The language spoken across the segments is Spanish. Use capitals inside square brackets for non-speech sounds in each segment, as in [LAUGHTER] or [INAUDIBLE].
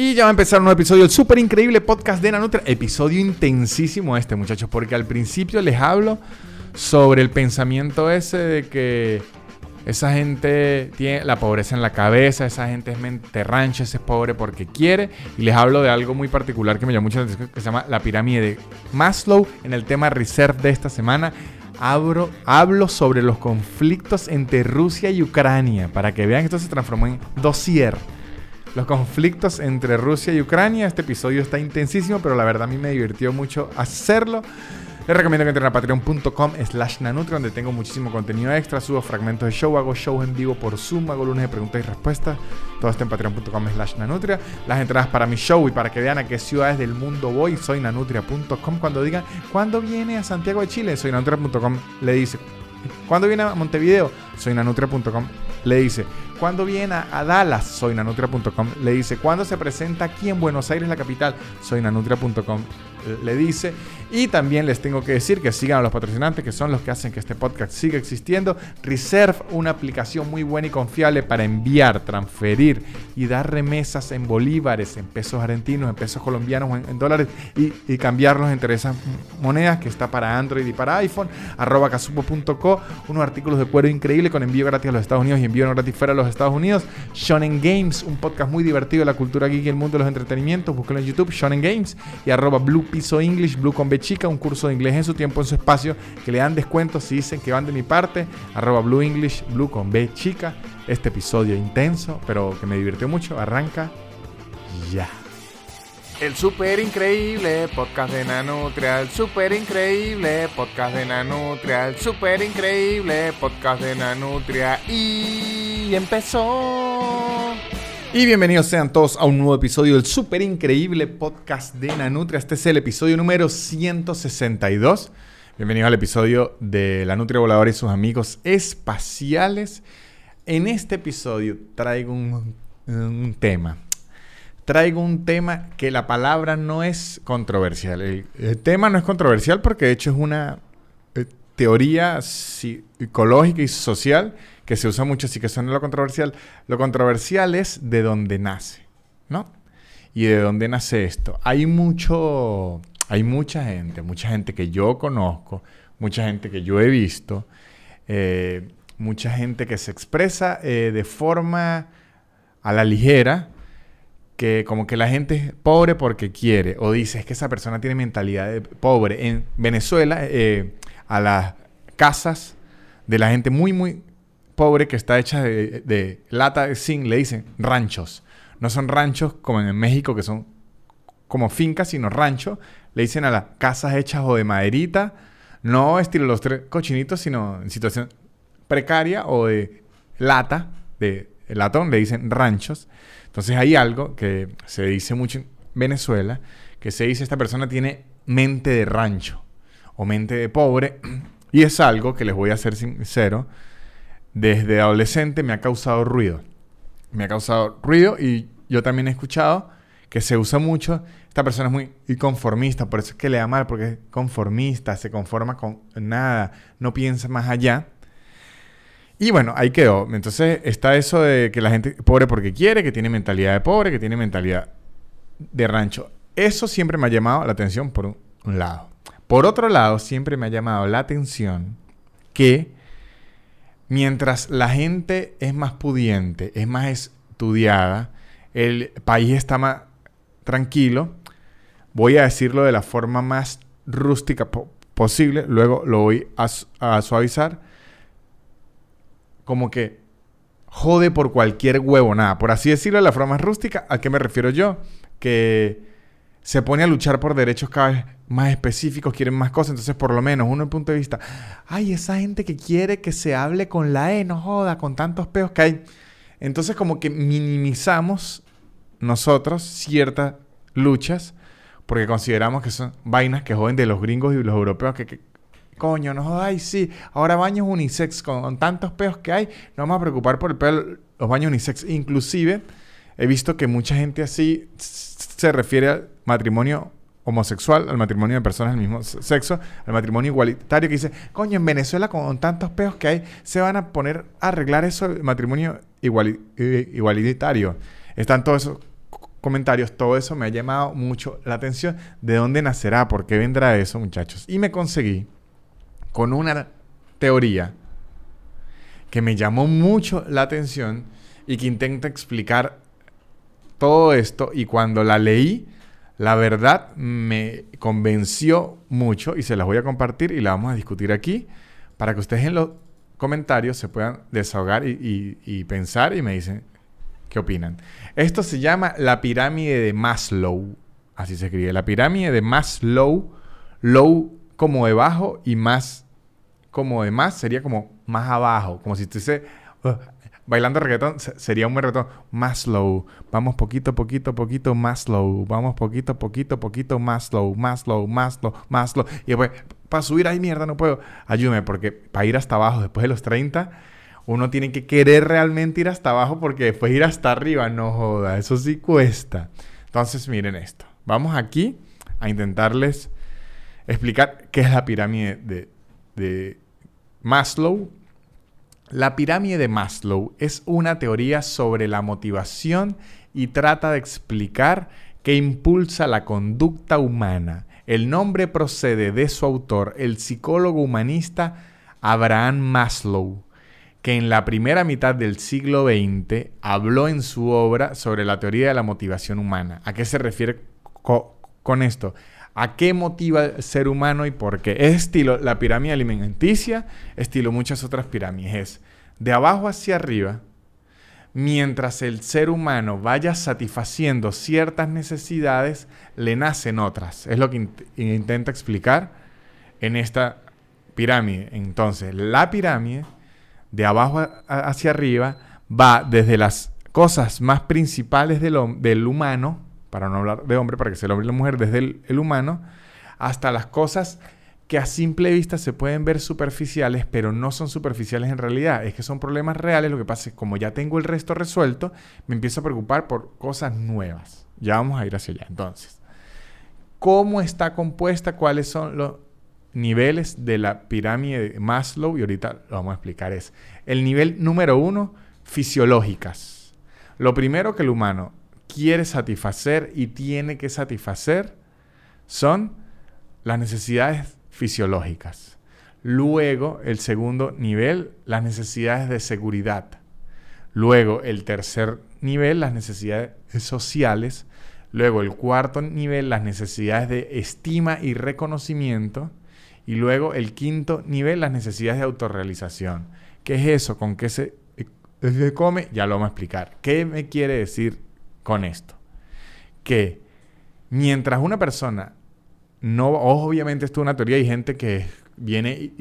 Y ya va a empezar un nuevo episodio del súper increíble podcast de Nanutria. Episodio intensísimo este, muchachos, porque al principio les hablo sobre el pensamiento ese de que esa gente tiene la pobreza en la cabeza, esa gente es mente rancho, ese es pobre porque quiere. Y les hablo de algo muy particular que me llamó mucho la atención, que se llama la pirámide de Maslow. En el tema Reserve de esta semana, hablo, hablo sobre los conflictos entre Rusia y Ucrania, para que vean que esto se transformó en dossier los conflictos entre Rusia y Ucrania. Este episodio está intensísimo, pero la verdad a mí me divirtió mucho hacerlo. Les recomiendo que entren a patreon.com slash nanutria, donde tengo muchísimo contenido extra, subo fragmentos de show, hago shows en vivo por Zoom, hago lunes de preguntas y respuestas. Todo está en patreon.com slash nanutria. Las entradas para mi show y para que vean a qué ciudades del mundo voy, soy nanutria.com. Cuando digan, ¿cuándo viene a Santiago de Chile? Soy nanutria.com. Le dice, ¿cuándo viene a Montevideo? Soy nanutria.com. Le dice, ¿Cuándo viene a, Dallas? Soy nanutria.com. Le dice, ¿cuándo se presenta aquí en Buenos Aires, la capital? Soy nanutria.com. Le dice, y también les tengo que decir que sigan a los patrocinantes, que son los que hacen que este podcast siga existiendo. Reserve, una aplicación muy buena y confiable para enviar, transferir y dar remesas en bolívares, en pesos argentinos, en pesos colombianos, en, en dólares y, cambiarlos entre esas monedas que está para Android y para iPhone. Arroba casupo.co, unos artículos de cuero increíble con envío gratis a los Estados Unidos y envío no gratis fuera a los Estados Unidos. Shonen Games, un podcast muy divertido de la cultura geek y el mundo de los entretenimientos. Búsquenlo en YouTube, Shonen Games y arroba Blue Piso English, Blue con B chica, un curso de inglés en su tiempo, en su espacio, que le dan descuentos si dicen que van de mi parte. Arroba Blue English, Blue con B chica. Este episodio intenso, pero que me divirtió mucho, arranca ya. El super increíble podcast de Nanutria, el super increíble podcast de Nanutria, el super increíble podcast de Nanutria y empezó. Y bienvenidos sean todos a un nuevo episodio del super increíble podcast de Nanutria. Este es el episodio número 162. Bienvenidos al episodio de La Nutria Voladora y sus amigos espaciales. En este episodio traigo un, un tema traigo un tema que la palabra no es controversial. El, tema no es controversial porque de hecho es una eh, teoría psicológica y social que se usa mucho, así que eso no es lo controversial. Lo controversial es de dónde nace, ¿no? Y de dónde nace esto. Hay mucho, hay mucha gente, mucha gente que yo conozco, mucha gente que yo he visto, eh, mucha gente que se expresa eh, de forma a la ligera, que como que la gente es pobre porque quiere, o dice es que esa persona tiene mentalidad de pobre. En Venezuela, eh, a las casas de la gente muy, muy pobre que está hecha de, lata de zinc, le dicen ranchos. No son ranchos como en México, que son como fincas, sino ranchos. Le dicen a las casas hechas o de maderita, no estilo los tres cochinitos, sino en situación precaria o de lata, de latón, le dicen ranchos. Entonces hay algo que se dice mucho en Venezuela, que se dice esta persona tiene mente de rancho o mente de pobre, [CLEARS THROAT] y es algo que les voy a ser sincero, desde adolescente me ha causado ruido. Me ha causado ruido y yo también he escuchado que se usa mucho. Esta persona es muy conformista, por eso es que le da mal, porque es conformista, se conforma con nada, no piensa más allá. Y bueno, ahí quedó. Entonces está eso de que la gente pobre porque quiere, que tiene mentalidad de pobre, que tiene mentalidad de rancho. Eso siempre me ha llamado la atención por un lado. Por otro lado, siempre me ha llamado la atención que mientras la gente es más pudiente, es más estudiada, el país está más tranquilo, voy a decirlo de la forma más rústica posible, luego lo voy a suavizar como que jode por cualquier huevo, nada. Por así decirlo de la forma más rústica, ¿a qué me refiero yo? Que se pone a luchar por derechos cada vez más específicos, quieren más cosas. Entonces, por lo menos, uno el punto de vista, ay, esa gente que quiere que se hable con la E, no joda, con tantos peos que hay. Entonces, como que minimizamos nosotros ciertas luchas porque consideramos que son vainas que joden de los gringos y los europeos que, Coño, no jodáis, sí. Ahora baños unisex con, tantos peos que hay. No vamos a preocupar por el peo los baños unisex. Inclusive, he visto que mucha gente así se refiere al matrimonio homosexual, al matrimonio de personas del mismo sexo, al matrimonio igualitario, que dice, coño, en Venezuela con tantos peos que hay, se van a poner a arreglar eso, el matrimonio igualitario. Están todos esos comentarios, todo eso me ha llamado mucho la atención. ¿De dónde nacerá? ¿Por qué vendrá eso, muchachos? Y me conseguí con una teoría que me llamó mucho la atención y que intenta explicar todo esto. Y cuando la leí, la verdad me convenció mucho y se las voy a compartir y la vamos a discutir aquí para que ustedes en los comentarios se puedan desahogar y, pensar y me dicen qué opinan. Esto se llama la pirámide de Maslow. Así se escribe. La pirámide de Maslow. Low como debajo y más como de más sería como más abajo. Como si estuviese uh, bailando reggaetón. Sería un reggaetón más slow. Vamos poquito, poquito, poquito más slow. Vamos poquito, poquito, poquito más slow. Más slow, más slow, más slow. Y después para subir ahí, mierda, no puedo. Ayúdame, porque para ir hasta abajo después de los 30, uno tiene que querer realmente ir hasta abajo porque después ir hasta arriba, no joda, eso sí cuesta. Entonces, miren esto. Vamos aquí a intentarles explicar qué es la pirámide de, Maslow. La pirámide de Maslow es una teoría sobre la motivación y trata de explicar qué impulsa la conducta humana el nombre procede de su autor, el psicólogo humanista Abraham Maslow, que en la primera mitad del siglo XX habló en su obra sobre la teoría de la motivación humana. ¿A qué se refiere con esto? ¿A qué motiva el ser humano y por qué? Es estilo la pirámide alimenticia, estilo muchas otras pirámides. Es de abajo hacia arriba, mientras el ser humano vaya satisfaciendo ciertas necesidades, le nacen otras. Es lo que intenta explicar en esta pirámide. Entonces, la pirámide, de abajo hacia arriba, va desde las cosas más principales del, del, humano, para no hablar de hombre, para que sea el hombre y la mujer, desde el humano, hasta las cosas que a simple vista se pueden ver superficiales, pero no son superficiales en realidad. Es que son problemas reales. Lo que pasa es que como ya tengo el resto resuelto, me empiezo a preocupar por cosas nuevas. Ya vamos a ir hacia allá. Entonces, ¿cómo está compuesta? ¿Cuáles son los niveles de la pirámide de Maslow? Y ahorita lo vamos a explicar. Es el nivel número uno, fisiológicas. Lo primero que el humano quiere satisfacer y tiene que satisfacer son las necesidades fisiológicas. Luego, el segundo nivel, las necesidades de seguridad. Luego, el tercer nivel, las necesidades sociales. Luego, el cuarto nivel, las necesidades de estima y reconocimiento. Y luego, el quinto nivel, las necesidades de autorrealización. ¿Qué es eso? ¿Con qué se, se come? Ya lo vamos a explicar. ¿Qué me quiere decir con esto? Que mientras una persona no, obviamente esto es una teoría, hay gente que viene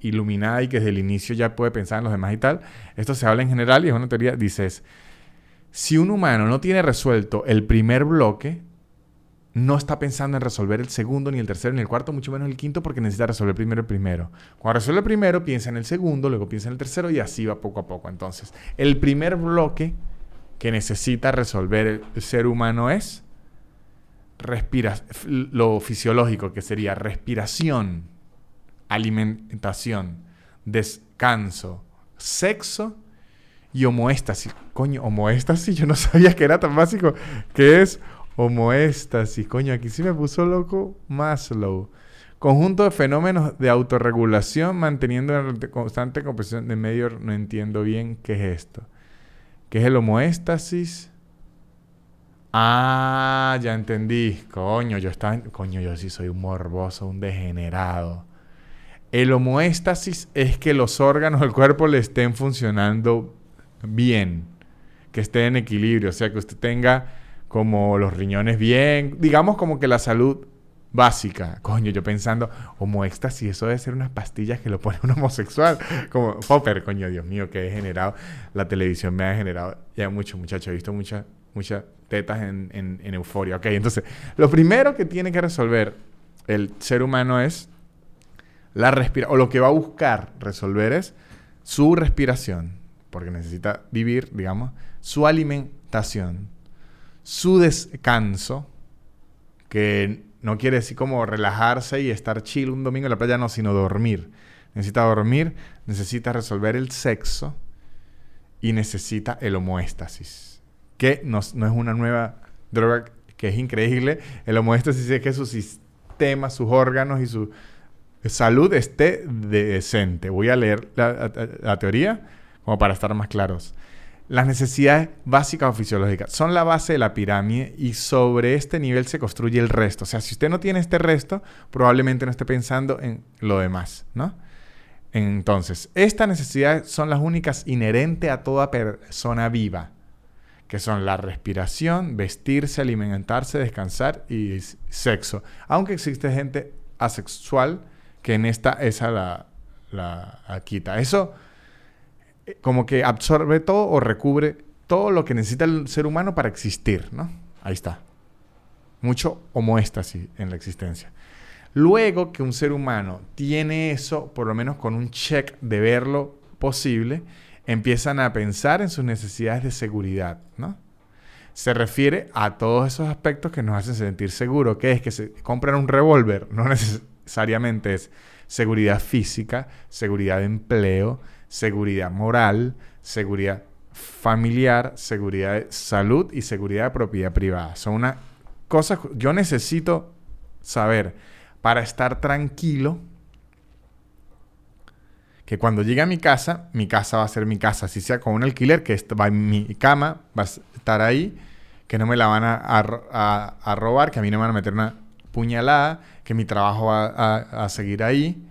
iluminada y que desde el inicio ya puede pensar en los demás y tal. Esto se habla en general y es una teoría, dices, si un humano no tiene resuelto el primer bloque, no está pensando en resolver el segundo, ni el tercero, ni el cuarto, mucho menos el quinto, porque necesita resolver primero el primero. Cuando resuelve el primero, piensa en el segundo, luego piensa en el tercero y así va poco a poco. Entonces, el primer bloque que necesita resolver el ser humano es respira lo fisiológico que sería respiración, alimentación, descanso, sexo y homoéstasis. Coño, homoéstasis, yo no sabía que era tan básico. que es homoéstasis? Coño, aquí sí me puso loco Maslow. Conjunto de fenómenos de autorregulación manteniendo una constante composición de medio. No entiendo bien qué es esto. ¿Qué es el homoéstasis? Ah, ya entendí. Coño, yo estaba. Coño, yo sí soy un morboso, un degenerado. El homoéstasis es que los órganos del cuerpo le estén funcionando bien, que esté en equilibrio, o sea, que usted tenga como los riñones bien, digamos como que la salud básica. Coño, yo pensando, homoéxtasis, eso debe ser unas pastillas que lo pone un homosexual. Como Popper, coño, Dios mío, que he generado. La televisión me ha generado ya mucho, muchacho. He visto mucha muchas tetas en, en, euforia. Ok, entonces, lo primero que tiene que resolver el ser humano es la respiración, o lo que va a buscar resolver es su respiración, porque necesita vivir, digamos, su alimentación, su descanso, que no quiere decir como relajarse y estar chill un domingo en la playa, no, sino dormir. Necesita dormir, necesita resolver el sexo y necesita el homoéstasis que no, es una nueva droga que es increíble. El homoéstasis es que su sistema, sus órganos y su salud esté decente. Voy a leer la, teoría como para estar más claros. Las necesidades básicas o fisiológicas son la base de la pirámide y sobre este nivel se construye el resto. O sea, si usted no tiene este resto, probablemente no esté pensando en lo demás, ¿no? Entonces, estas necesidades son las únicas inherentes a toda persona viva, que son la respiración, vestirse, alimentarse, descansar y sexo. Aunque existe gente asexual que en esta esa la, la, quita. Eso como que absorbe todo o recubre todo lo que necesita el ser humano para existir, ¿no? Ahí está. Mucho homoéstasis en la existencia. Luego que un ser humano tiene eso, por lo menos con un check de verlo posible, empiezan a pensar en sus necesidades de seguridad, ¿no? Se refiere a todos esos aspectos que nos hacen sentir seguros, que es que se compran un revólver, no necesariamente [LAUGHS] necesariamente es seguridad física, seguridad de empleo, seguridad moral, seguridad familiar, seguridad de salud y seguridad de propiedad privada. Son una cosa, yo necesito saber para estar tranquilo que cuando llegue a mi casa, mi casa va a ser mi casa, si sea con un alquiler, que va en mi cama, va a estar ahí, que no me la van a, a robar, que a mí no me van a meter una puñalada, que mi trabajo va a, seguir ahí,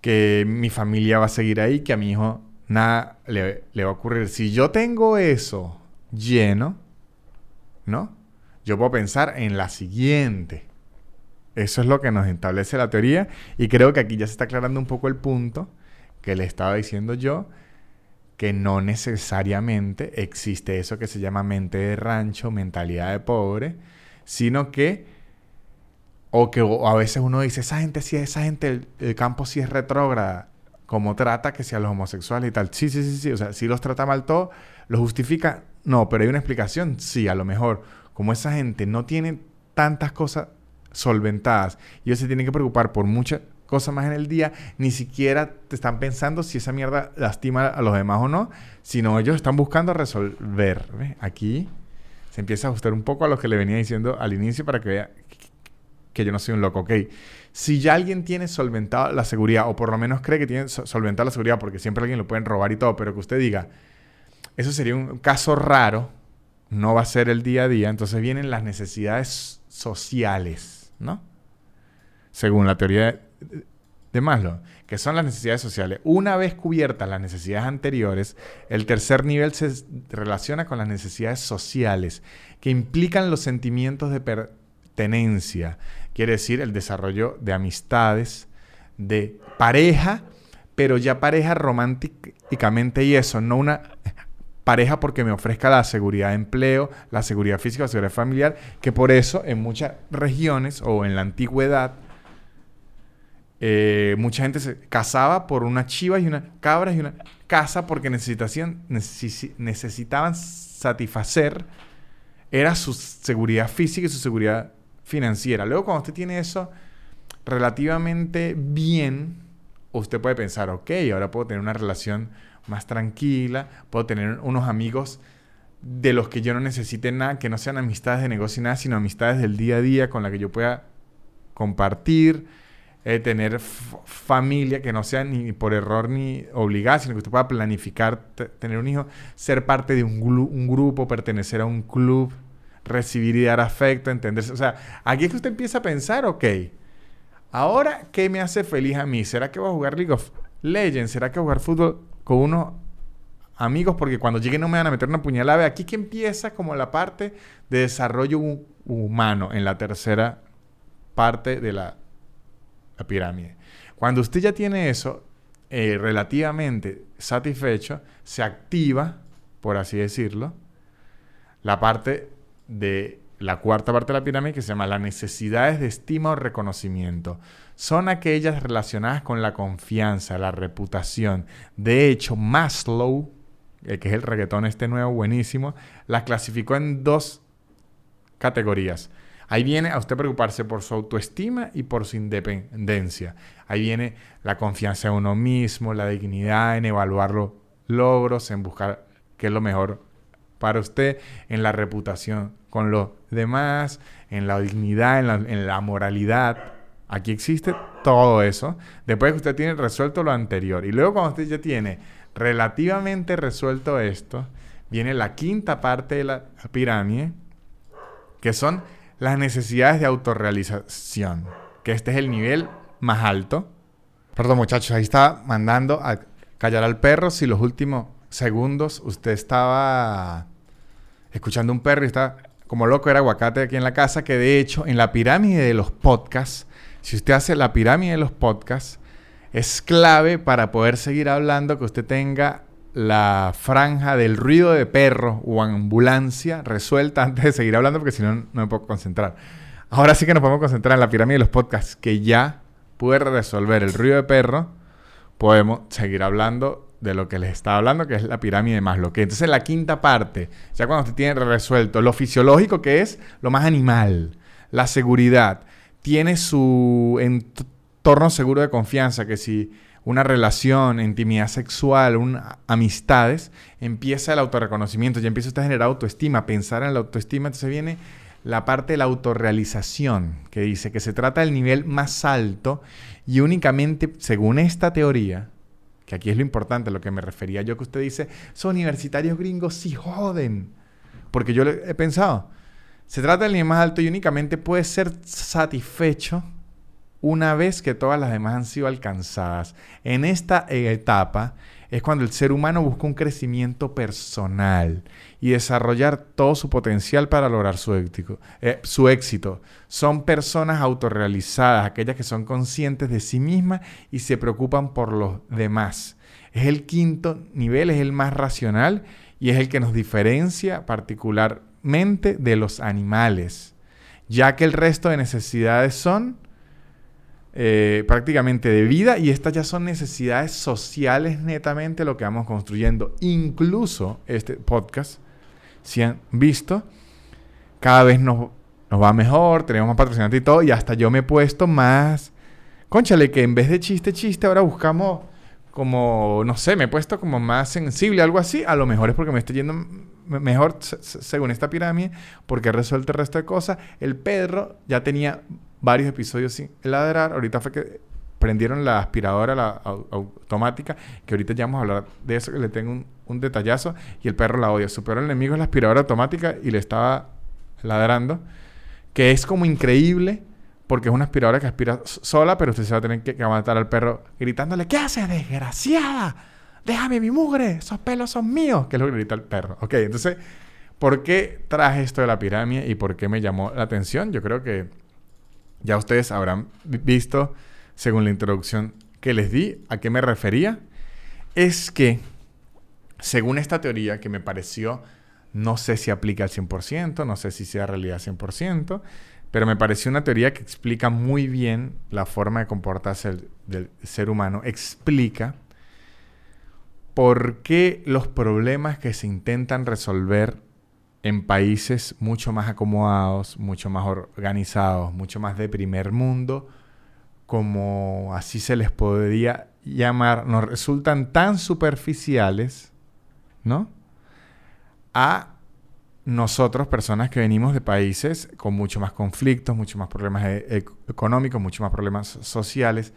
que mi familia va a seguir ahí, que a mi hijo nada le, le va a ocurrir. Si yo tengo eso lleno, ¿no? Yo puedo pensar en la siguiente. Eso es lo que nos establece la teoría y creo que aquí ya se está aclarando un poco el punto que le estaba diciendo yo, que no necesariamente existe eso que se llama mente de rancho, mentalidad de pobre, sino que o que a veces uno dice, esa gente sí, esa gente, el, campo sí es retrógrada. Como trata que sea los homosexuales y tal. Sí, sí, sí, sí. O sea, si los trata mal todo, ¿lo justifica? No, pero hay una explicación. Sí, a lo mejor. Como esa gente no tiene tantas cosas solventadas y ellos se tienen que preocupar por muchas cosas más en el día, ni siquiera te están pensando si esa mierda lastima a los demás o no, sino ellos están buscando resolver. Aquí se empieza a ajustar un poco a lo que le venía diciendo al inicio para que vea que yo no soy un loco, ok. Si ya alguien tiene solventada la seguridad, o por lo menos cree que tiene solventada la seguridad, porque siempre alguien lo pueden robar y todo, pero que usted diga, eso sería un caso raro, no va a ser el día a día, entonces vienen las necesidades sociales, ¿no? Según la teoría de Maslow, que son las necesidades sociales. Una vez cubiertas las necesidades anteriores, el tercer nivel se relaciona con las necesidades sociales, que implican los sentimientos de pertenencia, Quiere decir el desarrollo de amistades, de pareja, pero ya pareja románticamente y eso, no una pareja porque me ofrezca la seguridad de empleo, la seguridad física, la seguridad familiar, que por eso en muchas regiones o en la antigüedad, eh, mucha gente se casaba por una chiva y una cabra y una casa porque necesitaban, necesitaban satisfacer, era su seguridad física y su seguridad financiera. Luego, cuando usted tiene eso relativamente bien, usted puede pensar, ok, ahora puedo tener una relación más tranquila, puedo tener unos amigos de los que yo no necesite nada, que no sean amistades de negocio y nada, sino amistades del día a día con la que yo pueda compartir, eh, tener familia que no sea ni por error ni obligada, sino que usted pueda planificar tener un hijo, ser parte de un, un grupo, pertenecer a un club, recibir y dar afecto, entenderse. O sea, aquí es que usted empieza a pensar, ok, ahora, ¿qué me hace feliz a mí? ¿Será que voy a jugar League of Legends? ¿Será que voy a jugar fútbol con unos amigos? Porque cuando llegue no me van a meter una puñalada. Aquí que empieza como la parte de desarrollo humano en la tercera parte de la, pirámide. Cuando usted ya tiene eso eh, relativamente satisfecho, se activa, por así decirlo, la parte de la cuarta parte de la pirámide que se llama las necesidades de estima o reconocimiento. Son aquellas relacionadas con la confianza, la reputación. De hecho, Maslow, que es el reggaetón este nuevo buenísimo, las clasificó en dos categorías. Ahí viene a usted preocuparse por su autoestima y por su independencia. Ahí viene la confianza en uno mismo, la dignidad, en evaluar los logros, en buscar qué es lo mejor para usted en la reputación con los demás, en la dignidad, en la, moralidad. Aquí existe todo eso. Después que usted tiene resuelto lo anterior. Y luego cuando usted ya tiene relativamente resuelto esto, viene la quinta parte de la pirámide, que son las necesidades de autorrealización. Que este es el nivel más alto. Perdón muchachos, ahí está mandando a callar al perro si los últimos segundos usted estaba escuchando un perro y está como loco, era aguacate aquí en la casa, que de hecho en la pirámide de los podcasts, si usted hace la pirámide de los podcasts, es clave para poder seguir hablando que usted tenga la franja del ruido de perro o ambulancia resuelta antes de seguir hablando, porque si no, no me puedo concentrar. Ahora sí que nos podemos concentrar en la pirámide de los podcasts, que ya puede resolver el ruido de perro, podemos seguir hablando de lo que les estaba hablando, que es la pirámide de Maslow. Que entonces la quinta parte, ya cuando usted tiene resuelto lo fisiológico, que es lo más animal, la seguridad, tiene su entorno seguro de confianza, que si una relación, intimidad sexual, amistades, empieza el autorreconocimiento, ya empieza a generar autoestima, pensar en la autoestima, entonces viene la parte de la autorrealización, que dice que se trata del nivel más alto y únicamente, según esta teoría, que aquí es lo importante, lo que me refería yo que usted dice, son universitarios gringos, sí joden. Porque yo he pensado, se trata del nivel más alto y únicamente puede ser satisfecho una vez que todas las demás han sido alcanzadas. En esta etapa es cuando el ser humano busca un crecimiento personal y desarrollar todo su potencial para lograr su éxito. Eh, su éxito. Son personas autorrealizadas, aquellas que son conscientes de sí mismas y se preocupan por los demás. Es el quinto nivel, es el más racional y es el que nos diferencia particularmente de los animales, ya que el resto de necesidades son eh, prácticamente de vida y estas ya son necesidades sociales netamente lo que vamos construyendo. Incluso este podcast, si han visto, cada vez nos, nos va mejor, tenemos más patrocinantes y todo, y hasta yo me he puesto más... Conchale, que en vez de chiste, chiste, ahora buscamos como, no sé, me he puesto como más sensible, algo así. A lo mejor es porque me estoy yendo mejor según esta pirámide, porque he resuelto el resto de cosas. El Pedro ya tenía varios episodios sin ladrar. Ahorita fue que prendieron la aspiradora automática, que ahorita ya vamos a hablar de eso, que le tengo un, detallazo, y el perro la odia. Su peor enemigo es la aspiradora automática y le estaba ladrando, que es como increíble, porque es una aspiradora que aspira sola, pero usted se va a tener que, que aguantar al perro gritándole, ¿qué haces, desgraciada? Déjame mi mugre, esos pelos son míos, que es lo que grita el perro. Ok, entonces, ¿por qué traje esto de la pirámide y por qué me llamó la atención? Yo creo que ya ustedes habrán visto, según la introducción que les di, a qué me refería. Es que, según esta teoría que me pareció, no sé si aplica al 100%, no sé si sea realidad 100%, pero me pareció una teoría que explica muy bien la forma de comportarse del ser humano, explica por qué los problemas que se intentan resolver en países mucho más acomodados, mucho más organizados, mucho más de primer mundo, como así se les podría llamar, nos resultan tan superficiales, ¿no? A nosotros, personas que venimos de países con mucho más conflictos, mucho más problemas e-, económicos, mucho más problemas sociales,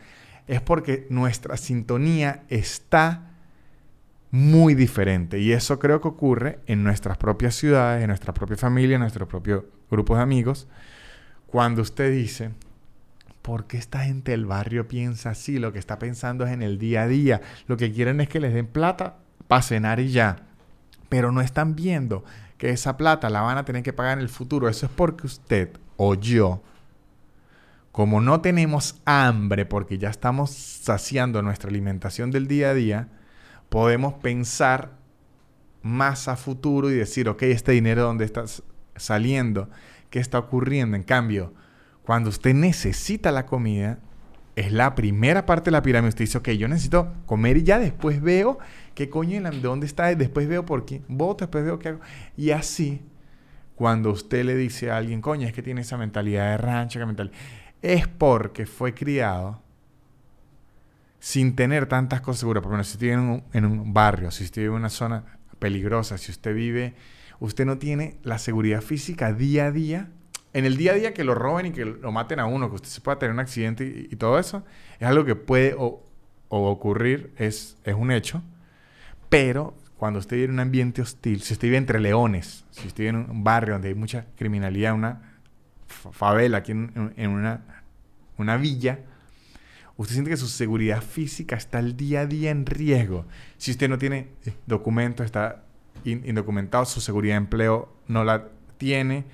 es porque nuestra sintonía está muy diferente. Y eso creo que ocurre en nuestras propias ciudades, en nuestra propia familia, en nuestro propio grupo de amigos. Cuando usted dice, ¿por qué esta gente del barrio piensa así? Lo que está pensando es en el día a día. Lo que quieren es que les den plata para cenar y ya. Pero no están viendo que esa plata la van a tener que pagar en el futuro. Eso es porque usted o yo, como no tenemos hambre porque ya estamos saciando nuestra alimentación del día a día, podemos pensar más a futuro y decir, ok, este dinero dónde está saliendo, qué está ocurriendo. En cambio, cuando usted necesita la comida, es la primera parte de la pirámide. Usted dice, ok, yo necesito comer y ya después veo qué coño, de dónde está, después veo por qué voto, después veo qué hago. Y así, cuando usted le dice a alguien, coño, es que tiene esa mentalidad de rancho, que es porque fue criado sin tener tantas cosas seguras. Porque si usted vive en un, barrio, si usted vive en una zona peligrosa, si usted vive usted no tiene la seguridad física día a día. En el día a día que lo roben y que lo maten a uno, que usted se pueda tener un accidente y, todo eso, es algo que puede ocurrir, es, es un hecho. Pero cuando usted vive en un ambiente hostil, si usted vive entre leones, si usted vive en un barrio donde hay mucha criminalidad, una favela aquí en, una, una villa, usted siente que su seguridad física está el día a día en riesgo. Si usted no tiene documentos, está indocumentado, su seguridad de empleo no la tiene,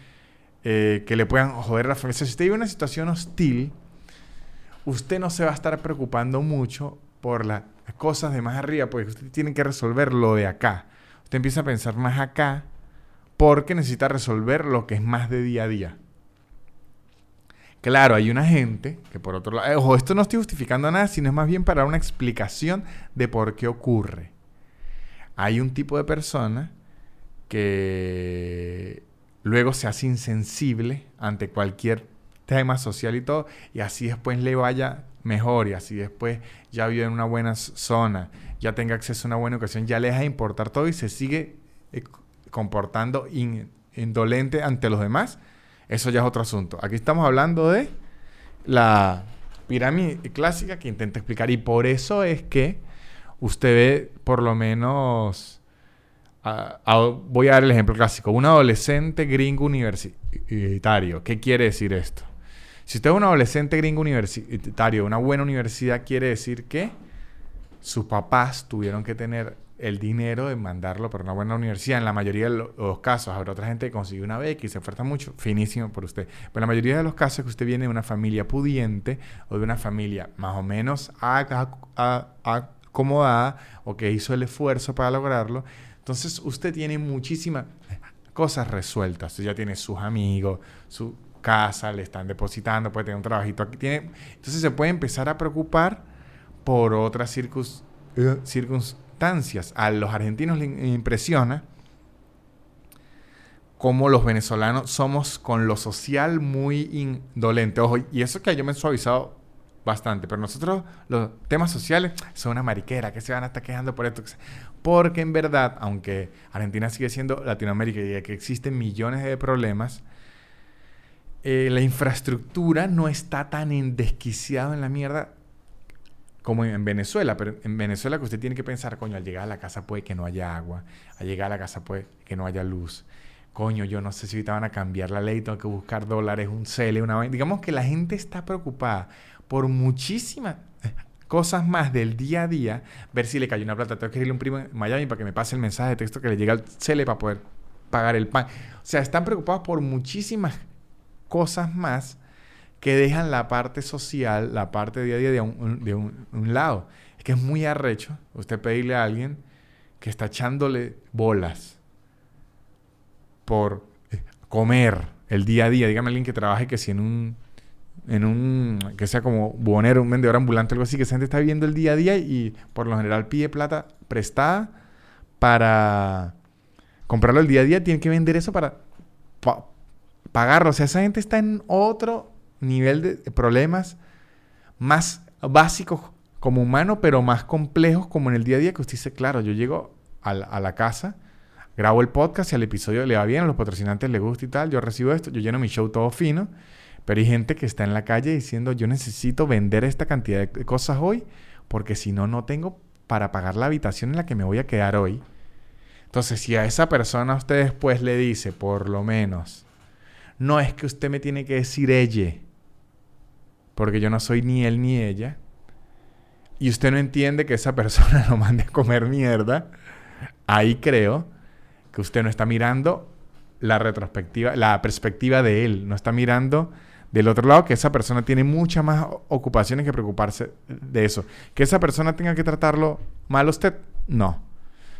eh, que le puedan joder la familia. Si usted vive una situación hostil, usted no se va a estar preocupando mucho por las cosas de más arriba, porque usted tiene que resolver lo de acá. Usted empieza a pensar más acá porque necesita resolver lo que es más de día a día. Claro, hay una gente que por otro lado, ojo, esto no estoy justificando nada, sino es más bien para una explicación de por qué ocurre. Hay un tipo de persona que luego se hace insensible ante cualquier tema social y todo, y así después le vaya mejor, y así después ya vive en una buena zona, ya tenga acceso a una buena educación, ya le deja de importar todo y se sigue eh, comportando indolente ante los demás eso ya es otro asunto. Aquí estamos hablando de la pirámide clásica que intenta explicar. Y por eso es que usted ve por lo menos... voy a dar el ejemplo clásico. Un adolescente gringo universitario. ¿Qué quiere decir esto? Si usted es un adolescente gringo universitario, una buena universidad, quiere decir que sus papás tuvieron que tener el dinero de mandarlo para una buena universidad. En la mayoría de los casos, habrá otra gente que consigue una beca y se oferta mucho, finísimo por usted. Pero en la mayoría de los casos que usted viene de una familia pudiente o de una familia más o menos acomodada o que hizo el esfuerzo para lograrlo, entonces usted tiene muchísimas cosas resueltas. Usted ya tiene sus amigos, su casa, le están depositando, puede tener un trabajito aquí. Tiene, entonces se puede empezar a preocupar por otras circunstancias a los argentinos les impresiona cómo los venezolanos somos con lo social muy indolentes. Ojo, y eso que yo me he suavizado bastante, pero nosotros los temas sociales son una mariquera que se van a estar quejando por esto. Porque en verdad, aunque Argentina sigue siendo Latinoamérica y que existen millones de problemas, eh, la infraestructura no está tan endesquiciada en la mierda como en Venezuela, pero en Venezuela que usted tiene que pensar, coño, al llegar a la casa puede que no haya agua, al llegar a la casa puede que no haya luz. Coño, yo no sé si ahorita van a cambiar la ley, tengo que buscar dólares, un CELE, una. Digamos que la gente está preocupada por muchísimas cosas más del día a día, ver si le cayó una plata, tengo que irle a un primo en Miami para que me pase el mensaje de texto que le llega al CELE para poder pagar el pan. O sea, están preocupados por muchísimas cosas más que dejan la parte social, la parte día a día de un, un, lado. Es que es muy arrecho usted pedirle a alguien que está echándole bolas por eh, comer el día a día. Dígame a alguien que trabaje que si en un, en un, que sea como buhonero, un vendedor ambulante, algo así, que esa gente está viviendo el día a día y por lo general pide plata prestada para comprarlo el día a día, tiene que vender eso para pagarlo. O sea, esa gente está en otro nivel de problemas más básicos como humano, pero más complejos como en el día a día que usted dice, claro, yo llego a la, casa, grabo el podcast y al episodio le va bien, a los patrocinantes le gusta y tal, yo recibo esto, yo lleno mi show todo fino, pero hay gente que está en la calle diciendo, yo necesito vender esta cantidad de cosas hoy, porque si no, no tengo para pagar la habitación en la que me voy a quedar hoy. Entonces, si a esa persona usted después le dice, por lo menos, no es que usted me tiene que decir ella, porque yo no soy ni él ni ella, y usted no entiende que esa persona [LAUGHS] lo mande a comer mierda, ahí creo que usted no está mirando la retrospectiva, la perspectiva de él, no está mirando del otro lado que esa persona tiene muchas más ocupaciones que preocuparse de eso. Que esa persona tenga que tratarlo mal a usted, no.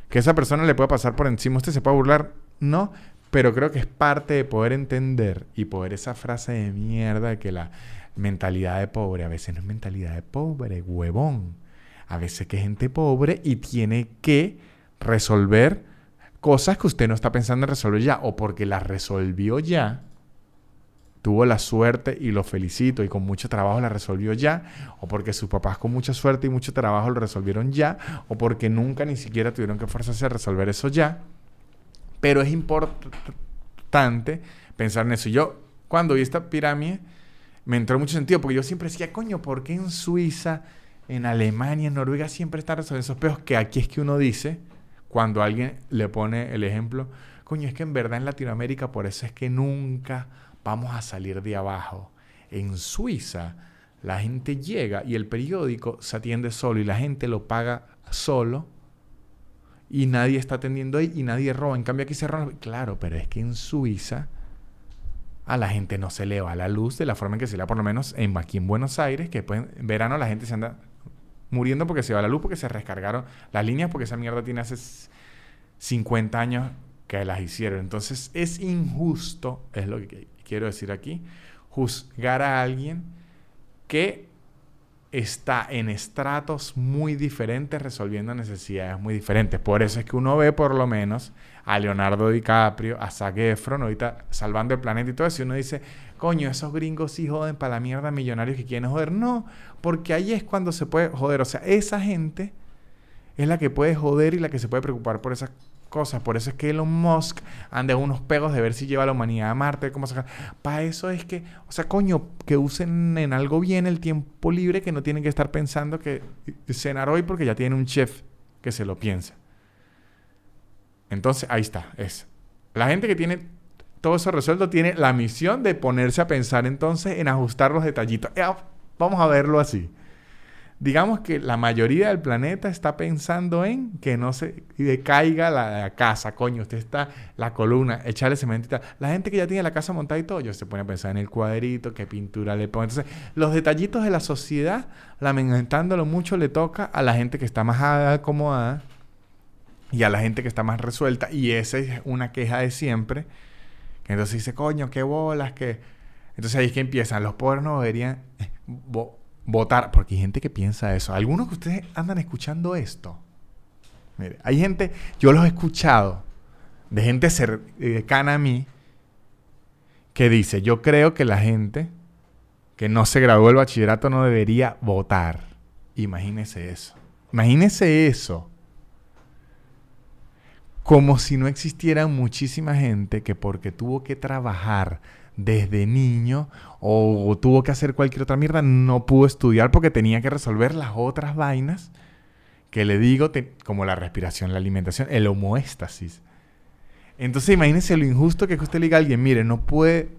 Que esa persona le pueda pasar por encima, usted se puede burlar, no. Pero creo que es parte de poder entender y poder esa frase de mierda de que la, mentalidad de pobre. A veces no es mentalidad de pobre, huevón. A veces que es gente pobre y tiene que resolver cosas que usted no está pensando en resolver ya. O porque las resolvió ya. Tuvo la suerte y lo felicito y con mucho trabajo la resolvió ya. O porque sus papás con mucha suerte y mucho trabajo lo resolvieron ya. O porque nunca ni siquiera tuvieron que esforzarse a resolver eso ya Pero es importante pensar en eso. Yo, cuando vi esta pirámide, me entró mucho sentido, porque yo siempre decía, coño, ¿por qué en Suiza, en Alemania, en Noruega siempre están resolviendo esos peos? Que aquí es que uno dice, cuando alguien le pone el ejemplo, coño, es que en verdad en Latinoamérica por eso es que nunca vamos a salir de abajo. En Suiza, la gente llega y el periódico se atiende solo y la gente lo paga solo y nadie está atendiendo ahí y nadie roba. En cambio aquí se roba. Claro, pero es que en Suiza a la gente no se le va la luz de la forma en que se le va, por lo menos en, aquí en Buenos Aires, que en verano la gente se anda muriendo porque se va la luz, porque se rescargaron las líneas, porque esa mierda tiene hace 50 años que las hicieron. Entonces es injusto, es lo que quiero decir aquí, juzgar a alguien que está en estratos muy diferentes resolviendo necesidades muy diferentes. Por eso es que uno ve por lo menos a Leonardo DiCaprio, a Zac Efron, ahorita salvando el planeta y todo eso, y uno dice, coño, esos gringos sí joden para la mierda millonarios que quieren joder. No, porque ahí es cuando se puede joder. O sea, esa gente es la que puede joder y la que se puede preocupar por esas cosas. Por eso es que Elon Musk anda unos pegos de ver si lleva la humanidad a Marte, cómo sacar. Para eso es que, o sea, coño, que usen en algo bien el tiempo libre, que no tienen que estar pensando que cenar hoy porque ya tiene un chef que se lo piensa. Entonces, ahí está, es. La gente que tiene todo eso resuelto tiene la misión de ponerse a pensar entonces en ajustar los detallitos. Eh, vamos a verlo así digamos que la mayoría del planeta está pensando en que no se decaiga la, casa, coño, usted está la columna, echarle cemento. La gente que ya tiene la casa montada y todo, yo se pone a pensar en el cuadrito, qué pintura le pone. Entonces, los detallitos de la sociedad, lamentándolo mucho, le toca a la gente que está más acomodada y a la gente que está más resuelta. Y esa es una queja de siempre. Entonces dice, coño, qué bolas, que... Entonces ahí es que empiezan. Los pobres no deberían votar, porque hay gente que piensa eso. Algunos que ustedes andan escuchando esto. Hay gente, yo los he escuchado, de gente cercana a mí, que dice, yo creo que la gente que no se graduó del bachillerato no debería votar. Imagínese eso. Imagínese eso. Como si no existiera muchísima gente que porque tuvo que trabajar desde niño o tuvo que hacer cualquier otra mierda, no pudo estudiar porque tenía que resolver las otras vainas que le digo, como la respiración, la alimentación, el homoéstasis. Entonces imagínense lo injusto que es que usted le diga a alguien, mire, no puede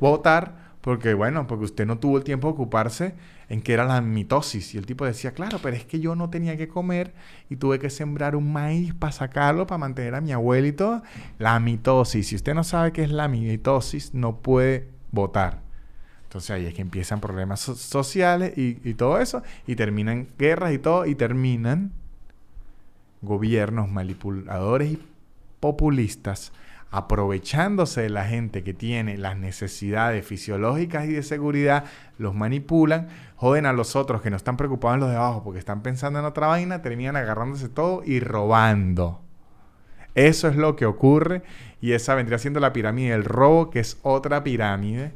votar porque, bueno, porque usted no tuvo el tiempo de ocuparse en qué era la mitosis. Y el tipo decía, claro, pero es que yo no tenía que comer y tuve que sembrar un maíz para sacarlo, para mantener a mi abuelito. La mitosis. Si usted no sabe qué es la mitosis, no puede votar. Entonces ahí es que empiezan problemas sociales y, y todo eso. Y terminan guerras y todo. Y terminan gobiernos manipuladores y populistas aprovechándose de la gente que tiene las necesidades fisiológicas y de seguridad, los manipulan, joden a los otros que no están preocupados en los de abajo porque están pensando en otra vaina, terminan agarrándose todo y robando. Eso es lo que ocurre y esa vendría siendo la pirámide del robo, que es otra pirámide.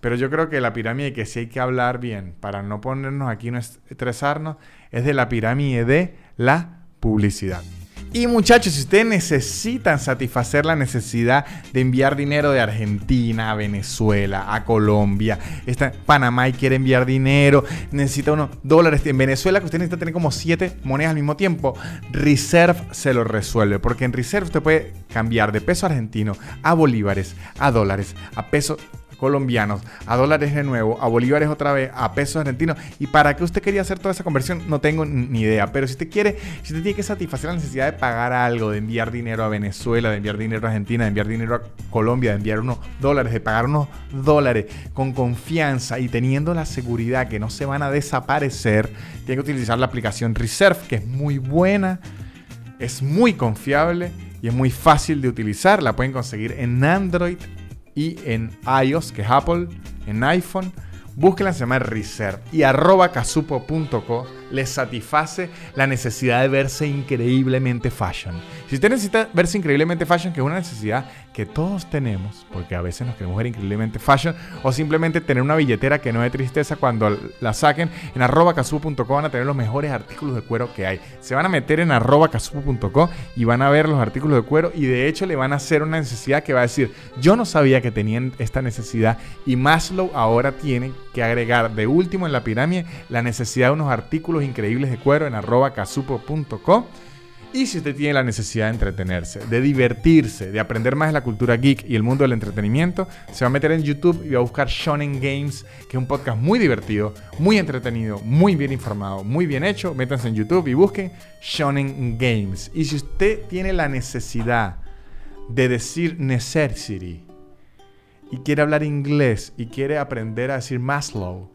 Pero yo creo que la pirámide que sí hay que hablar bien, para no ponernos aquí, no estresarnos, es de la pirámide de la publicidad. Y muchachos, si ustedes necesitan satisfacer la necesidad de enviar dinero de Argentina a Venezuela, a Colombia, está Panamá y quiere enviar dinero, necesita unos dólares en Venezuela, que usted necesita tener como siete monedas al mismo tiempo, Reserve se lo resuelve, porque en Reserve usted puede cambiar de peso argentino a bolívares, a dólares, a peso colombianos, a dólares de nuevo, a bolívares otra vez, a pesos argentinos. ¿Y para qué usted quería hacer toda esa conversión? No tengo ni idea. Pero si usted quiere, si usted tiene que satisfacer la necesidad de pagar algo, de enviar dinero a Venezuela, de enviar dinero a Argentina, de enviar dinero a Colombia, de enviar unos dólares, de pagar unos dólares con confianza y teniendo la seguridad que no se van a desaparecer, tiene que utilizar la aplicación Reserve, que es muy buena, es muy confiable y es muy fácil de utilizar. La pueden conseguir en Android y en iOS, que es Apple, en iPhone. Búsquenla, se llama Reserve. Y arroba casupo.co les satisface la necesidad de verse increíblemente fashion. Si usted necesita verse increíblemente fashion, que es una necesidad que todos tenemos, porque a veces nos queremos ver increíblemente fashion, o simplemente tener una billetera que no de tristeza cuando la saquen, en arroba van a tener los mejores artículos de cuero que hay. Se van a meter en arroba y van a ver los artículos de cuero y de hecho le van a hacer una necesidad que va a decir, yo no sabía que tenían esta necesidad y Maslow ahora tiene que agregar de último en la pirámide la necesidad de unos artículos increíbles de cuero en arroba y si usted tiene la necesidad de entretenerse, de divertirse, de aprender más de la cultura geek y el mundo del entretenimiento, se va a meter en YouTube y va a buscar Shonen Games, que es un podcast muy divertido, muy entretenido, muy bien informado, muy bien hecho. Métanse en YouTube y busquen Shonen Games. Y si usted tiene la necesidad de decir necessity y quiere hablar inglés y quiere aprender a decir Maslow,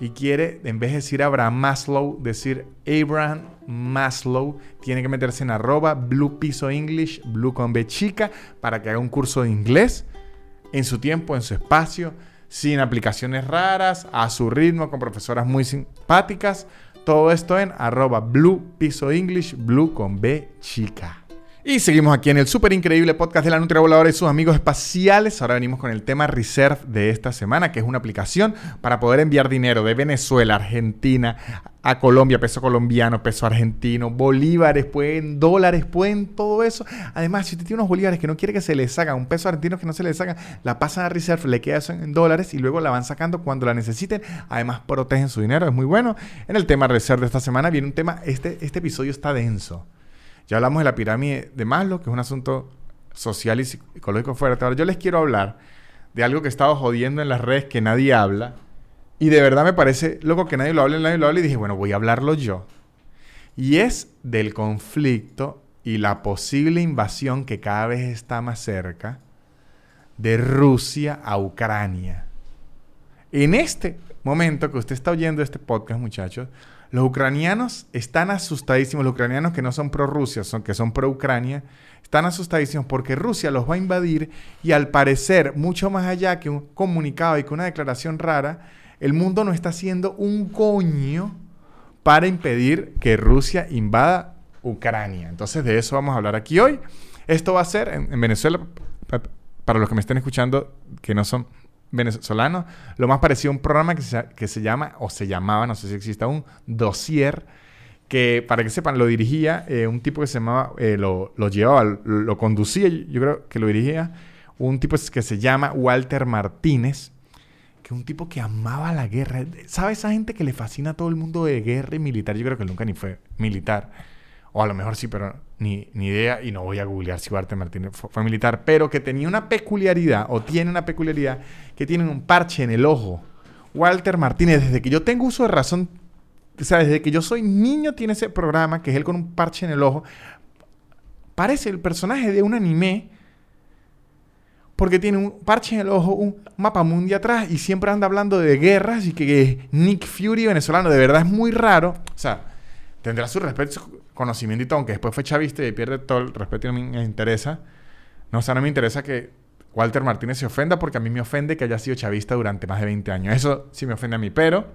y quiere, en vez de decir Abraham Maslow, decir Abraham Maslow, tiene que meterse en arroba Blue Piso English, Blue con B chica, para que haga un curso de inglés en su tiempo, en su espacio, sin aplicaciones raras, a su ritmo, con profesoras muy simpáticas. Todo esto en arroba Blue Piso English, Blue con B chica. Y seguimos aquí en el súper increíble podcast de la Nutria Voladora y sus amigos espaciales. Ahora venimos con el tema Reserve de esta semana, que es una aplicación para poder enviar dinero de Venezuela, Argentina, a Colombia, peso colombiano, peso argentino, bolívares, pueden, dólares, pueden, todo eso. Además, si usted tiene unos bolívares que no quiere que se les haga, un peso argentino que no se les haga, la pasan a Reserve, le queda eso en dólares y luego la van sacando cuando la necesiten. Además, protegen su dinero, es muy bueno. En el tema Reserve de esta semana viene un tema, este, este episodio está denso. Ya hablamos de la pirámide de Maslow, que es un asunto social y psicológico fuerte. Ahora yo les quiero hablar de algo que he estado jodiendo en las redes que nadie habla. Y de verdad me parece loco que nadie lo hable, nadie lo hable. Y dije, bueno, voy a hablarlo yo. Y es del conflicto y la posible invasión que cada vez está más cerca de Rusia a Ucrania. En este momento que usted está oyendo este podcast, muchachos, los ucranianos están asustadísimos, los ucranianos que no son pro-Rusia, son, que son pro-Ucrania, están asustadísimos porque Rusia los va a invadir y al parecer, mucho más allá que un comunicado y que una declaración rara, el mundo no está haciendo un coño para impedir que Rusia invada Ucrania. Entonces de eso vamos a hablar aquí hoy. Esto va a ser en Venezuela, para los que me estén escuchando que no son venezolano, lo más parecido a un programa que se, que se llama, o se llamaba, no sé si existe un dossier, que para que sepan, lo dirigía eh, un tipo que se llamaba, eh, lo, lo, llevaba, lo, conducía, yo creo que lo dirigía, un tipo que se llama Walter Martínez, que es un tipo que amaba la guerra. ¿Sabe esa gente que le fascina a todo el mundo de guerra y militar? Yo creo que nunca ni fue militar. O a lo mejor sí, pero ni, ni idea. Y no voy a googlear si Walter Martínez fue, militar. Pero que tenía una peculiaridad, o tiene una peculiaridad, que tiene un parche en el ojo. Walter Martínez, desde que yo tengo uso de razón, o sea, desde que yo soy niño, tiene ese programa, que es él con un parche en el ojo. Parece el personaje de un anime. Porque tiene un parche en el ojo, un mapa mundial atrás y siempre anda hablando de guerras y que, Nick Fury venezolano. De verdad es muy raro. O sea, tendrá su respeto conocimiento y aunque después fue chavista y pierde todo el respeto y no me interesa. No, o sea, no me interesa que Walter Martínez se ofenda porque a mí me ofende que haya sido chavista durante más de 20 años. Eso sí me ofende a mí, pero